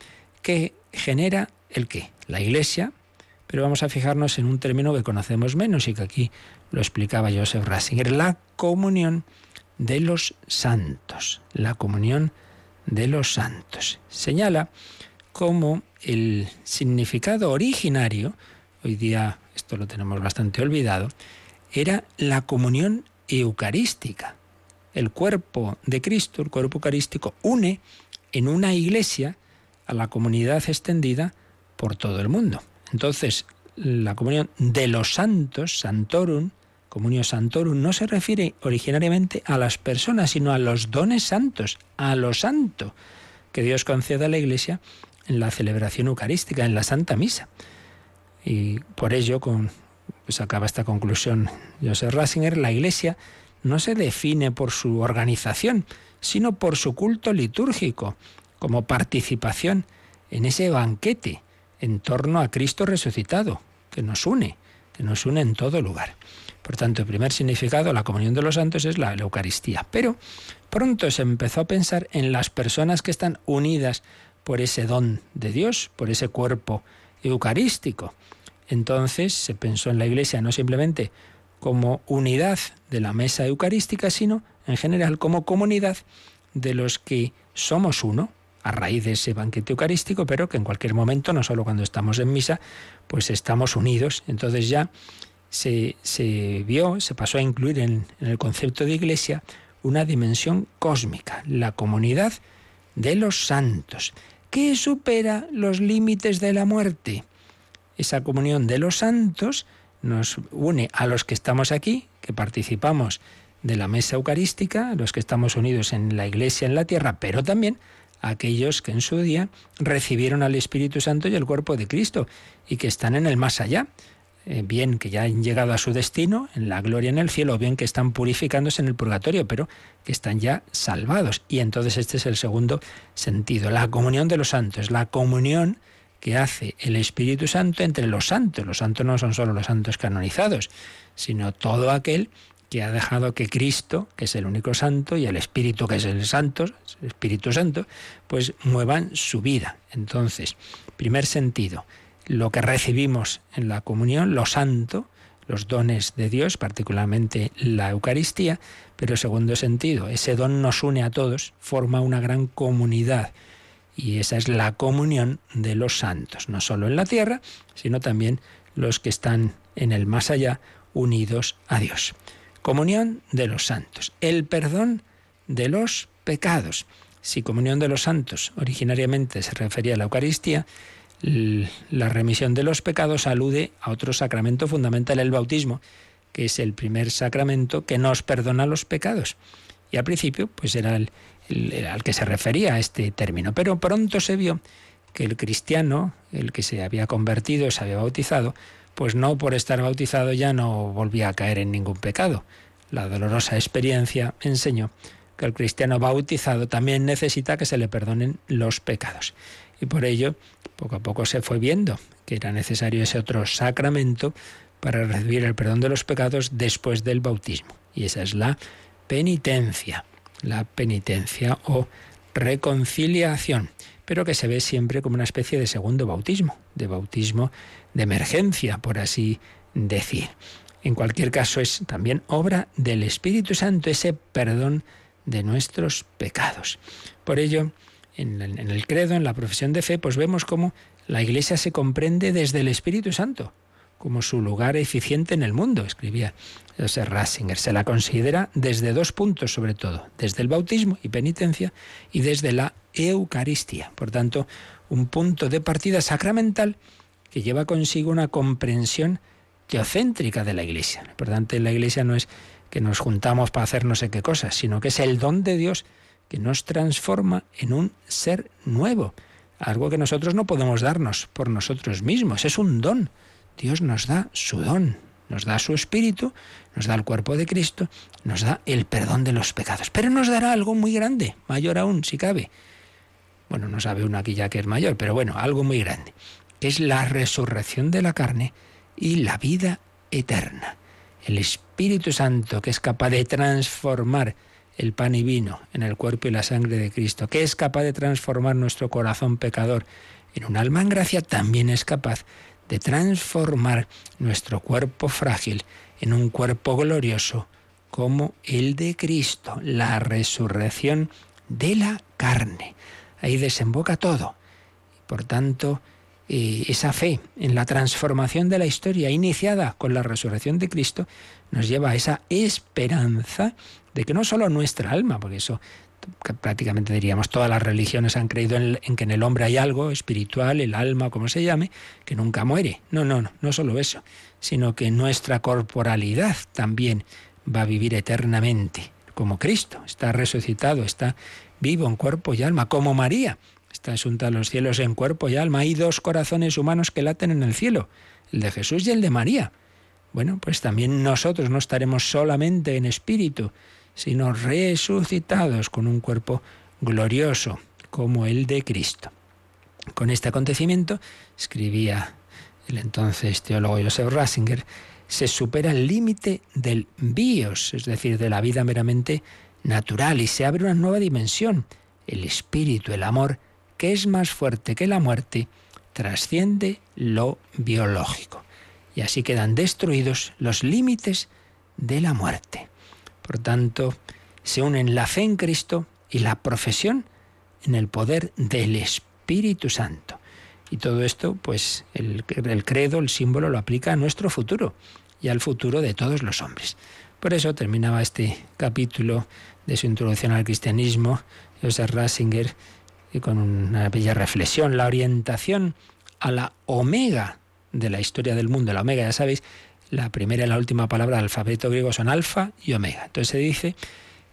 [SPEAKER 2] que genera el qué? La Iglesia, pero vamos a fijarnos en un término que conocemos menos y que aquí lo explicaba Joseph Ratzinger, la comunión de los santos, la comunión de los santos. Señala cómo el significado originario, hoy día esto lo tenemos bastante olvidado, era la comunión eucarística. El cuerpo de Cristo, el cuerpo eucarístico, une en una iglesia a la comunidad extendida por todo el mundo. Entonces, la comunión de los santos, Santorum, Comunio Santorum, no se refiere originariamente a las personas, sino a los dones santos, a lo santo que Dios concede a la Iglesia en la celebración eucarística, en la Santa Misa. Y por ello, con, pues acaba esta conclusión Joseph Ratzinger, la Iglesia no se define por su organización, sino por su culto litúrgico, como participación en ese banquete en torno a Cristo resucitado, que nos une, que nos une en todo lugar. Por tanto, el primer significado, la comunión de los santos, es la, Eucaristía. Pero pronto se empezó a pensar en las personas que están unidas por ese don de Dios, por ese cuerpo eucarístico. Entonces se pensó en la Iglesia no simplemente como unidad de la mesa eucarística, sino en general como comunidad de los que somos uno, a raíz de ese banquete eucarístico, pero que en cualquier momento, no solo cuando estamos en misa, pues estamos unidos. Entonces ya se, se vio, se pasó a incluir en, el concepto de iglesia una dimensión cósmica, la comunidad de los santos, que supera los límites de la muerte. Esa comunión de los santos nos une a los que estamos aquí, que participamos de la mesa eucarística, los que estamos unidos en la iglesia en la tierra, pero también a aquellos que en su día recibieron al Espíritu Santo y el cuerpo de Cristo y que están en el más allá. Eh, bien que ya han llegado a su destino, en la gloria en el cielo, o bien que están purificándose en el purgatorio, pero que están ya salvados. Y entonces este es el segundo sentido, la comunión de los santos, la comunión que hace el Espíritu Santo entre los santos. Los santos no son solo los santos canonizados, sino todo aquel que ha dejado que Cristo, que es el único santo, y el Espíritu, que es el santo, el Espíritu Santo, pues muevan su vida. Entonces, primer sentido, lo que recibimos en la comunión, lo santo, los dones de Dios, particularmente la Eucaristía, pero segundo sentido, ese don nos une a todos, forma una gran comunidad. Y esa es la comunión de los santos, no solo en la tierra, sino también los que están en el más allá, unidos a Dios. Comunión de los santos, el perdón de los pecados. Si comunión de los santos originariamente se refería a la Eucaristía, la remisión de los pecados alude a otro sacramento fundamental, el bautismo, que es el primer sacramento que nos perdona los pecados. Y al principio, pues era al que se refería este término. Pero pronto se vio que el cristiano, el que se había convertido, se había bautizado, pues no por estar bautizado ya no volvía a caer en ningún pecado. La dolorosa experiencia enseñó que el cristiano bautizado también necesita que se le perdonen los pecados. Y por ello, poco a poco se fue viendo que era necesario ese otro sacramento para recibir el perdón de los pecados después del bautismo. Y esa es la penitencia, la penitencia o reconciliación, pero que se ve siempre como una especie de segundo bautismo, de bautismo de emergencia, por así decir. En cualquier caso es también obra del Espíritu Santo ese perdón de nuestros pecados. Por ello, en el, credo, en la profesión de fe, pues vemos cómo la Iglesia se comprende desde el Espíritu Santo, como su lugar eficiente en el mundo, escribía José Ratzinger. Se la considera desde dos puntos, sobre todo, desde el bautismo y penitencia y desde la Eucaristía. Por tanto, un punto de partida sacramental que lleva consigo una comprensión teocéntrica de la Iglesia. Lo importante en la Iglesia no es que nos juntamos para hacer no sé qué cosas, sino que es el don de Dios que nos transforma en un ser nuevo, algo que nosotros no podemos darnos por nosotros mismos, es un don. Dios nos da su don, nos da su espíritu, nos da el cuerpo de Cristo, nos da el perdón de los pecados, pero nos dará algo muy grande, mayor aún si cabe. Bueno, no sabe uno aquí ya que es mayor, pero bueno, algo muy grande, que es la resurrección de la carne y la vida eterna. El Espíritu Santo que es capaz de transformar el pan y vino en el cuerpo y la sangre de Cristo, que es capaz de transformar nuestro corazón pecador en un alma en gracia, también es capaz de transformar nuestro cuerpo frágil en un cuerpo glorioso como el de Cristo, la resurrección de la carne. Ahí desemboca todo. Por tanto, eh, esa fe en la transformación de la historia iniciada con la resurrección de Cristo nos lleva a esa esperanza de que no solo nuestra alma, porque eso prácticamente diríamos todas las religiones han creído en, que en el hombre hay algo espiritual, el alma, como se llame, que nunca muere. No, no, no, no solo eso, sino que nuestra corporalidad también va a vivir eternamente, como Cristo, está resucitado, está vivo en cuerpo y alma, como María, está asunta a los cielos en cuerpo y alma. Hay dos corazones humanos que laten en el cielo, el de Jesús y el de María. Bueno, pues también nosotros no estaremos solamente en espíritu, sino resucitados con un cuerpo glorioso como el de Cristo. Con este acontecimiento, escribía el entonces teólogo Joseph Ratzinger, se supera el límite del bios, es decir, de la vida meramente natural, y se abre una nueva dimensión. El espíritu, el amor, que es más fuerte que la muerte, trasciende lo biológico. Y así quedan destruidos los límites de la muerte. Por tanto, se unen la fe en Cristo y la profesión en el poder del Espíritu Santo. Y todo esto, pues el, credo, el símbolo, lo aplica a nuestro futuro. y al futuro de todos los hombres. Por eso terminaba este capítulo de su introducción al cristianismo, Joseph Ratzinger, con una bella reflexión, la orientación a la omega de la historia del mundo. La omega, ya sabéis, la primera y la última palabra del alfabeto griego son alfa y omega. Entonces se dice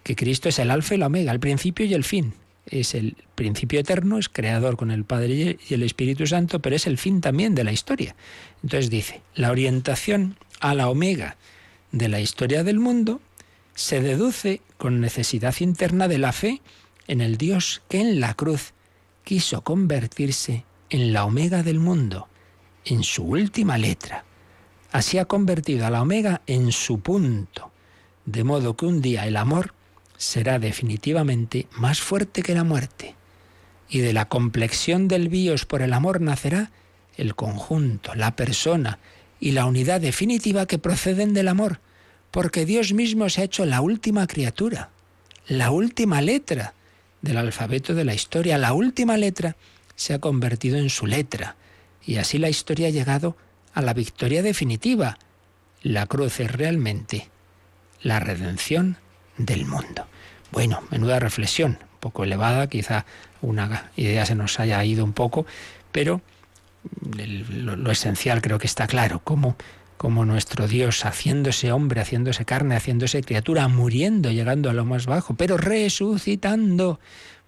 [SPEAKER 2] que Cristo es el alfa y la omega, el principio y el fin. Es el principio eterno, es creador con el Padre y el Espíritu Santo, pero es el fin también de la historia. Entonces dice, la orientación a la omega de la historia del mundo se deduce con necesidad interna de la fe en el Dios que en la cruz quiso convertirse en la omega del mundo, en su última letra. Así ha convertido a la omega en su punto, de modo que un día el amor será definitivamente más fuerte que la muerte, y de la complexión del bios por el amor nacerá el conjunto, la persona y la unidad definitiva que proceden del amor, porque Dios mismo se ha hecho la última criatura, la última letra del alfabeto de la historia, la última letra se ha convertido en su letra, y así la historia ha llegado a la victoria definitiva. La cruz es realmente la redención del mundo. Bueno, menuda reflexión, un poco elevada, quizá una idea se nos haya ido un poco, pero lo, esencial creo que está claro, cómo como nuestro Dios, haciéndose hombre, haciéndose carne, haciéndose criatura, muriendo, llegando a lo más bajo, pero resucitando,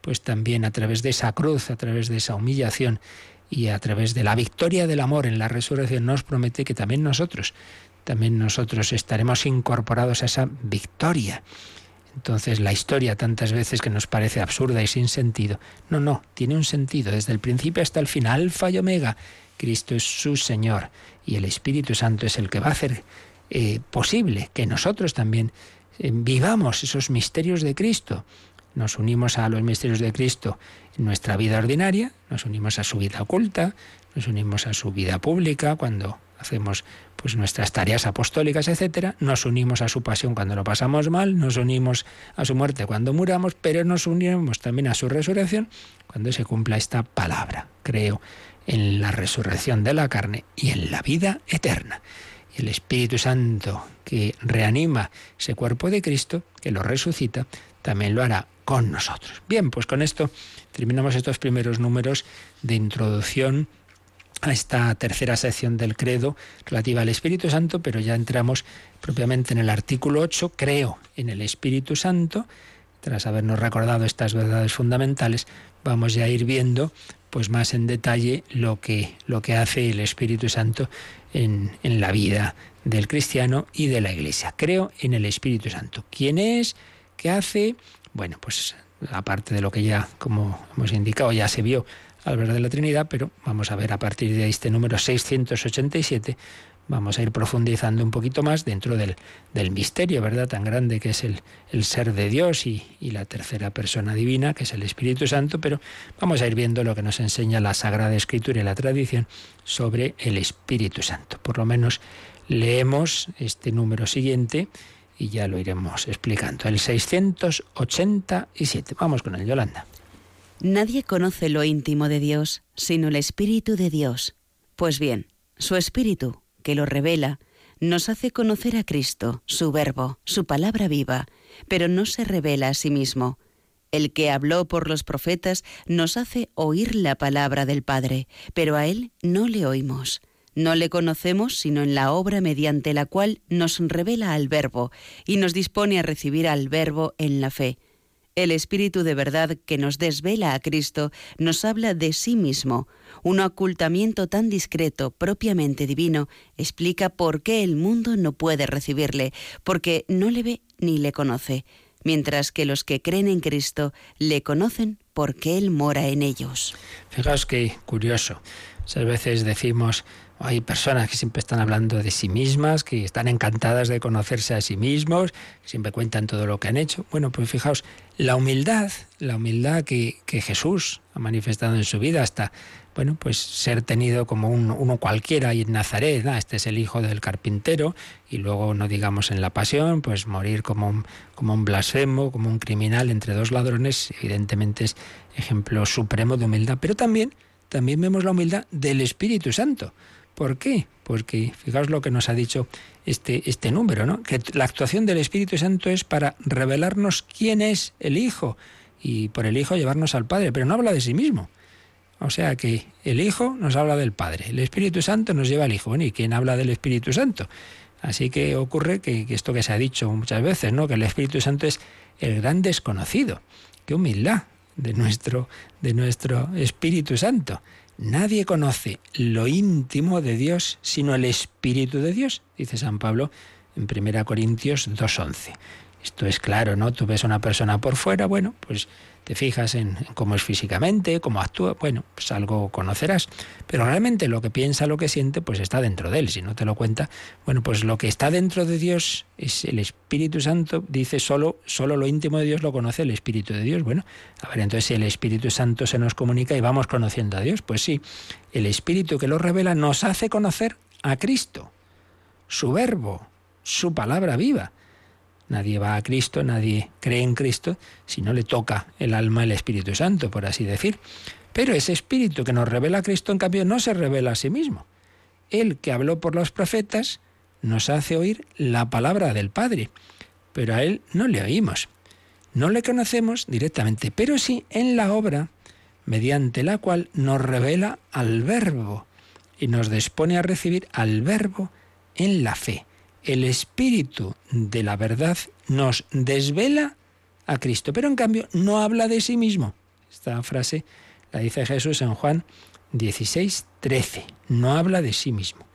[SPEAKER 2] pues también a través de esa cruz, a través de esa humillación y a través de la victoria del amor en la resurrección, nos promete que también nosotros, también nosotros estaremos incorporados a esa victoria. Entonces la historia tantas veces que nos parece absurda y sin sentido, no, no, tiene un sentido desde el principio hasta el final, alfa y omega. Cristo es su Señor y el Espíritu Santo es el que va a hacer eh, posible que nosotros también eh, vivamos esos misterios de Cristo. Nos unimos a los misterios de Cristo nuestra vida ordinaria, nos unimos a su vida oculta, nos unimos a su vida pública cuando hacemos pues nuestras tareas apostólicas, etcétera, nos unimos a su pasión cuando lo pasamos mal, nos unimos a su muerte cuando muramos, pero nos unimos también a su resurrección cuando se cumpla esta palabra. Creo en la resurrección de la carne y en la vida eterna. Y el Espíritu Santo que reanima ese cuerpo de Cristo, que lo resucita, también lo hará con nosotros. Bien, pues con esto terminamos estos primeros números de introducción a esta tercera sección del credo relativa al Espíritu Santo, pero ya entramos propiamente en el artículo 8, creo en el Espíritu Santo. Tras habernos recordado estas verdades fundamentales, vamos ya a ir viendo pues más en detalle lo que, lo que hace el Espíritu Santo en, en la vida del cristiano y de la Iglesia. Creo en el Espíritu Santo. ¿Quién es? ¿Qué hace? Bueno, pues aparte de lo que ya, como hemos indicado, ya se vio al ver de la Trinidad, pero vamos a ver a partir de este número 687 vamos a ir profundizando un poquito más dentro del, del misterio, ¿verdad? Tan grande que es el, el ser de Dios y, y, la tercera persona divina, que es el Espíritu Santo, pero vamos a ir viendo lo que nos enseña la Sagrada Escritura y la tradición sobre el Espíritu Santo. Por lo menos leemos este número siguiente y ya lo iremos explicando. El 687. Vamos con el Yolanda.
[SPEAKER 3] Nadie conoce lo íntimo de Dios, sino el Espíritu de Dios. Pues bien, su Espíritu que lo revela, nos hace conocer a Cristo, su verbo, su palabra viva, pero no se revela a sí mismo. El que habló por los profetas nos hace oír la palabra del Padre, pero a Él no le oímos. No le conocemos sino en la obra mediante la cual nos revela al Verbo y nos dispone a recibir al Verbo en la fe. El Espíritu de verdad que nos desvela a Cristo nos habla de sí mismo, un ocultamiento tan discreto, propiamente divino, explica por qué el mundo no puede recibirle, porque no le ve ni le conoce, mientras que los que creen en Cristo le conocen porque Él mora en ellos.
[SPEAKER 2] Fijaos qué curioso. Muchas veces decimos, hay personas que siempre están hablando de sí mismas, que están encantadas de conocerse a sí mismos, que siempre cuentan todo lo que han hecho. Bueno, pues fijaos, la humildad, la humildad que, que Jesús ha manifestado en su vida hasta bueno, pues ser tenido como un, uno cualquiera y en Nazaret, este es el hijo del carpintero, y luego no digamos en la pasión, pues morir como un, como un blasfemo, como un criminal entre dos ladrones, evidentemente es ejemplo supremo de humildad, pero también, también vemos la humildad del Espíritu Santo, ¿Por qué? Porque fijaos lo que nos ha dicho este, este número, ¿no? Que la actuación del Espíritu Santo es para revelarnos quién es el Hijo y por el Hijo llevarnos al Padre, pero no habla de sí mismo. O sea que el Hijo nos habla del Padre, el Espíritu Santo nos lleva al Hijo. Bueno, ¿y quién habla del Espíritu Santo? Así que ocurre que, esto que se ha dicho muchas veces, ¿no? Que el Espíritu Santo es el gran desconocido. Qué humildad de nuestro, de nuestro Espíritu Santo. Nadie conoce lo íntimo de Dios sino el Espíritu de Dios, dice San Pablo en 1 Corintios 2.11. Esto es claro, ¿no? Tú ves a una persona por fuera, bueno, pues te fijas en, cómo es físicamente, cómo actúa, bueno, pues algo conocerás. Pero realmente lo que piensa, lo que siente, pues está dentro de él. Si no te lo cuenta, bueno, pues lo que está dentro de Dios es el Espíritu Santo, dice solo, solo lo íntimo de Dios lo conoce el Espíritu de Dios. Bueno, a ver, entonces si el Espíritu Santo se nos comunica y vamos conociendo a Dios, pues sí, el Espíritu que lo revela nos hace conocer a Cristo, su verbo, su palabra viva. Nadie va a Cristo, nadie cree en Cristo si no le toca el alma el Espíritu Santo, por así decir. Pero ese Espíritu que nos revela a Cristo, en cambio, no se revela a sí mismo. Él que habló por los profetas nos hace oír la palabra del Padre, pero a Él no le oímos. No le conocemos directamente, pero sí en la obra mediante la cual nos revela al Verbo y nos dispone a recibir al Verbo en la fe el Espíritu de la verdad nos desvela a Cristo, pero en cambio no habla de sí mismo. Esta frase la dice Jesús en Juan 16, 13. No habla de sí mismo.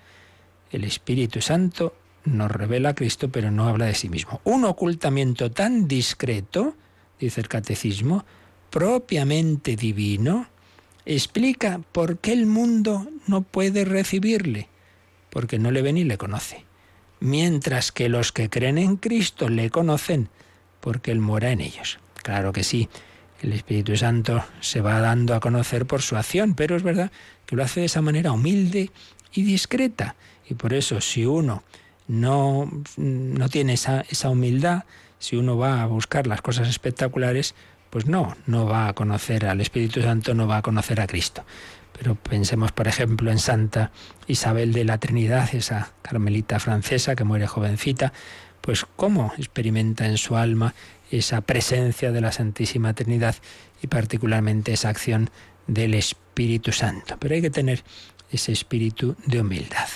[SPEAKER 2] El Espíritu Santo nos revela a Cristo, pero no habla de sí mismo. Un ocultamiento tan discreto, dice el catecismo, propiamente divino, explica por qué el mundo no puede recibirle, porque no le ve ni le conoce mientras que los que creen en Cristo le conocen porque Él mora en ellos. Claro que sí, el Espíritu Santo se va dando a conocer por su acción, pero es verdad que lo hace de esa manera humilde y discreta. Y por eso si uno no, no tiene esa, esa humildad, si uno va a buscar las cosas espectaculares, pues no, no va a conocer al Espíritu Santo, no va a conocer a Cristo. Pero pensemos, por ejemplo, en Santa Isabel de la Trinidad, esa carmelita francesa que muere jovencita, pues cómo experimenta en su alma esa presencia de la Santísima Trinidad y particularmente esa acción del Espíritu Santo. Pero hay que tener ese espíritu de humildad.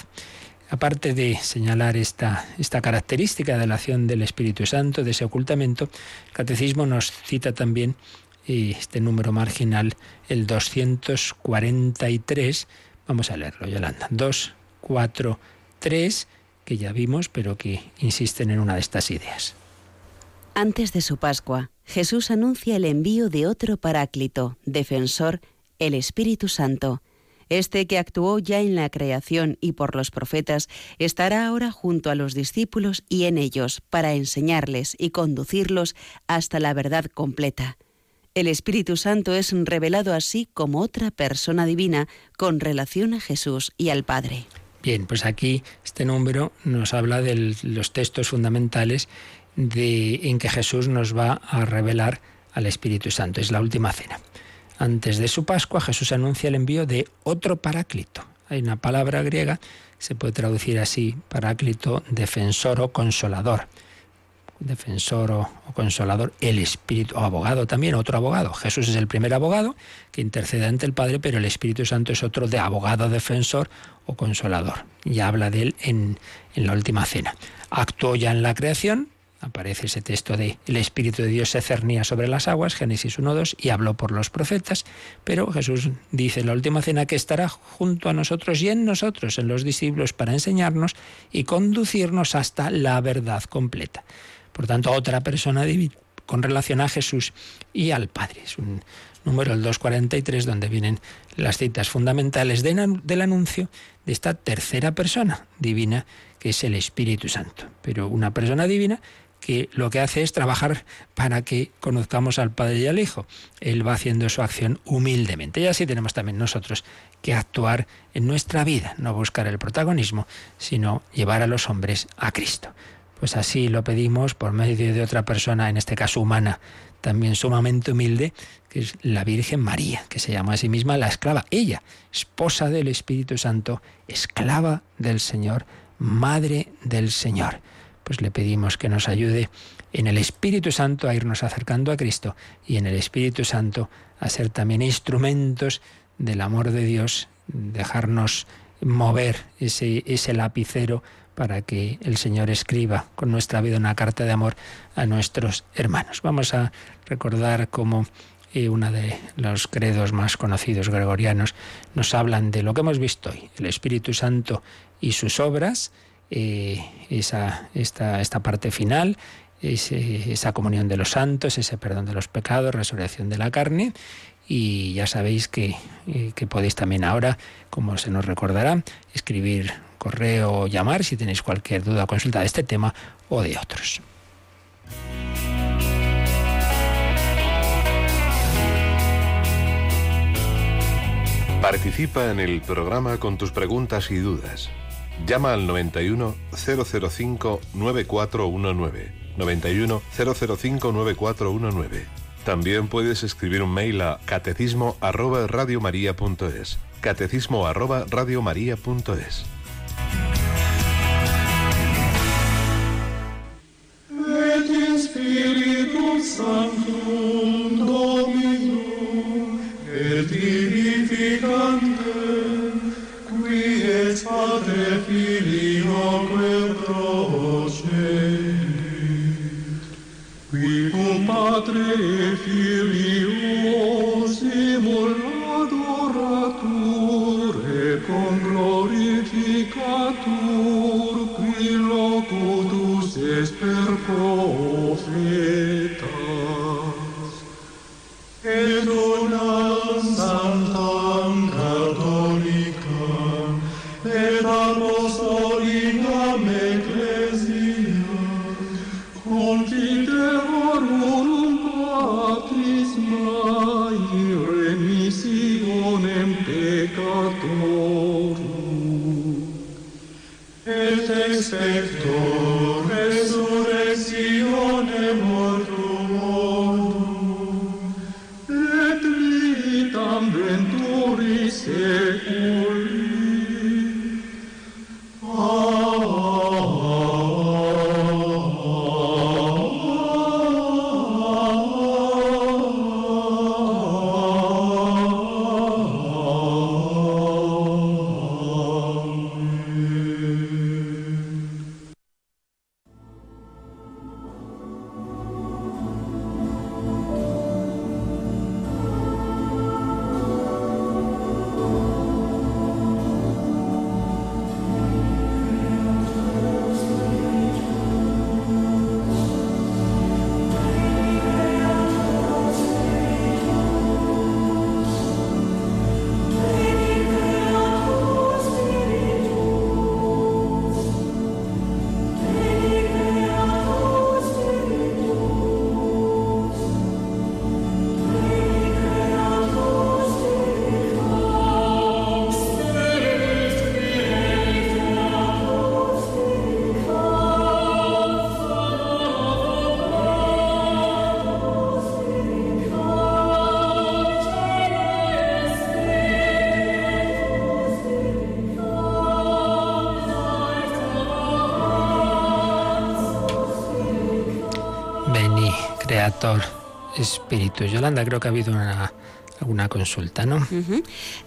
[SPEAKER 2] Aparte de señalar esta, esta característica de la acción del Espíritu Santo, de ese ocultamiento, el Catecismo nos cita también este número marginal, el 243. Vamos a leerlo, Yolanda. 243, que ya vimos, pero que insisten en una de estas ideas.
[SPEAKER 3] Antes de su Pascua, Jesús anuncia el envío de otro paráclito, defensor, el Espíritu Santo. Este que actuó ya en la creación y por los profetas, estará ahora junto a los discípulos y en ellos para enseñarles y conducirlos hasta la verdad completa. El Espíritu Santo es revelado así como otra persona divina con relación a Jesús y al Padre.
[SPEAKER 2] Bien, pues aquí este número nos habla de los textos fundamentales en que Jesús nos va a revelar al Espíritu Santo. Es la última cena. Antes de su Pascua, Jesús anuncia el envío de otro paráclito. Hay una palabra griega, se puede traducir así, paráclito, defensor o consolador defensor o, consolador, el Espíritu, o abogado también, otro abogado. Jesús es el primer abogado que intercede ante el Padre, pero el Espíritu Santo es otro de abogado, defensor o consolador. Y habla de él en, en la última cena. Actuó ya en la creación, aparece ese texto de el Espíritu de Dios se cernía sobre las aguas, Génesis 1.2, y habló por los profetas, pero Jesús dice en la última cena que estará junto a nosotros y en nosotros, en los discípulos, para enseñarnos y conducirnos hasta la verdad completa por tanto, otra persona divina con relación a Jesús y al Padre. Es un número, el 243, donde vienen las citas fundamentales del anuncio de esta tercera persona divina, que es el Espíritu Santo. Pero una persona divina que lo que hace es trabajar para que conozcamos al Padre y al Hijo. Él va haciendo su acción humildemente. Y así tenemos también nosotros que actuar en nuestra vida, no buscar el protagonismo, sino llevar a los hombres a Cristo. Pues así lo pedimos por medio de otra persona, en este caso humana, también sumamente humilde, que es la Virgen María, que se llama a sí misma la esclava. Ella, esposa del Espíritu Santo, esclava del Señor, madre del Señor. Pues le pedimos que nos ayude en el Espíritu Santo a irnos acercando a Cristo y en el Espíritu Santo a ser también instrumentos del amor de Dios, dejarnos mover ese, ese lapicero para que el Señor escriba con nuestra vida una carta de amor a nuestros hermanos. Vamos a recordar cómo y una de los credos más conocidos gregorianos nos hablan de lo que hemos visto hoy, el Espíritu Santo y sus obras, eh, esa, esta, esta parte final, esa comunión de los santos, ese perdón de los pecados, resurrección de la carne. Y ya sabéis que, eh, que podéis también ahora, como se nos recordará, escribir correo o llamar si tenéis cualquier duda o consulta de este tema o de otros.
[SPEAKER 5] Participa en el programa con tus preguntas y dudas. Llama al 91 005 9419. 91 005 9419. También puedes escribir un mail a catecismo arroba. Catecismo arroba.
[SPEAKER 6] Et Spiritus Patre Filius simul adorature con glorificatur qui locutus est per
[SPEAKER 2] pro Creator, Espíritu. Yolanda, creo que ha habido una, alguna consulta, ¿no?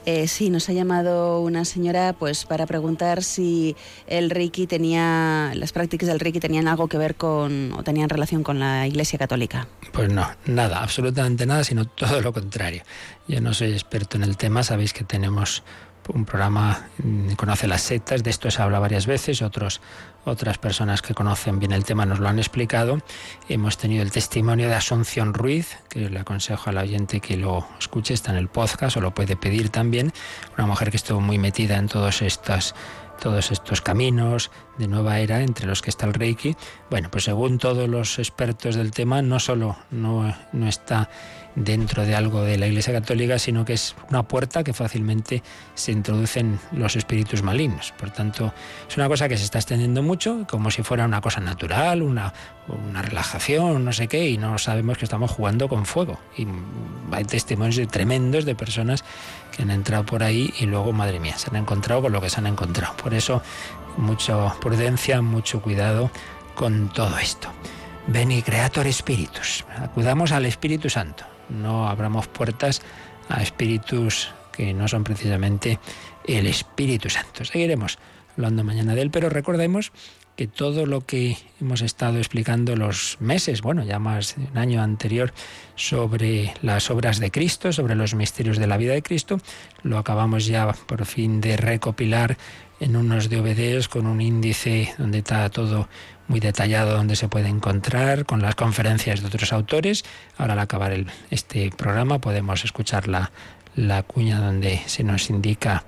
[SPEAKER 3] Eh, sí, nos ha llamado una señora pues para preguntar si el Reiki tenía, las prácticas del Reiki tenían algo que ver con o tenían relación con la Iglesia Católica.
[SPEAKER 2] Pues no, nada, absolutamente nada, sino todo lo contrario. Yo no soy experto en el tema, sabéis que tenemos un programa mm, Conoce las sectas, de esto se habla varias veces, otros, otras personas que conocen bien el tema nos lo han explicado. Hemos tenido el testimonio de Asunción Ruiz, que le aconsejo al oyente que lo escuche, está en el podcast o lo puede pedir también. Una mujer que estuvo muy metida en todas estas todos estos caminos de nueva era entre los que está el Reiki. Bueno, pues según todos los expertos del tema, no solo no, no está dentro de algo de la Iglesia Católica, sino que es una puerta que fácilmente se introducen los espíritus malignos. Por tanto, es una cosa que se está extendiendo mucho, como si fuera una cosa natural, una, una relajación, no sé qué, y no sabemos que estamos jugando con fuego. Y hay testimonios tremendos de personas que han entrado por ahí y luego, madre mía, se han encontrado con lo que se han encontrado. Por eso, mucha prudencia, mucho cuidado con todo esto. Veni Creator Spiritus. Acudamos al Espíritu Santo no abramos puertas a espíritus que no son precisamente el Espíritu Santo. Seguiremos hablando mañana de él, pero recordemos que todo lo que hemos estado explicando los meses, bueno, ya más de un año anterior, sobre las obras de Cristo, sobre los misterios de la vida de Cristo, lo acabamos ya por fin de recopilar en unos DVDs con un índice donde está todo muy detallado donde se puede encontrar, con las conferencias de otros autores. Ahora al acabar este programa podemos escuchar la, la cuña donde se nos indica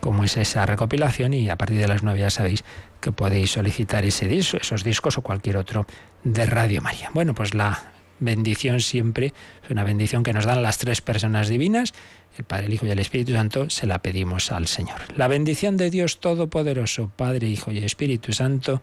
[SPEAKER 2] cómo es esa recopilación y a partir de las nueve ya sabéis que podéis solicitar ese disco, esos discos o cualquier otro de Radio María. Bueno, pues la bendición siempre es una bendición que nos dan las tres personas divinas, el Padre, el Hijo y el Espíritu Santo, se la pedimos al Señor. La bendición de Dios Todopoderoso, Padre, Hijo y Espíritu Santo,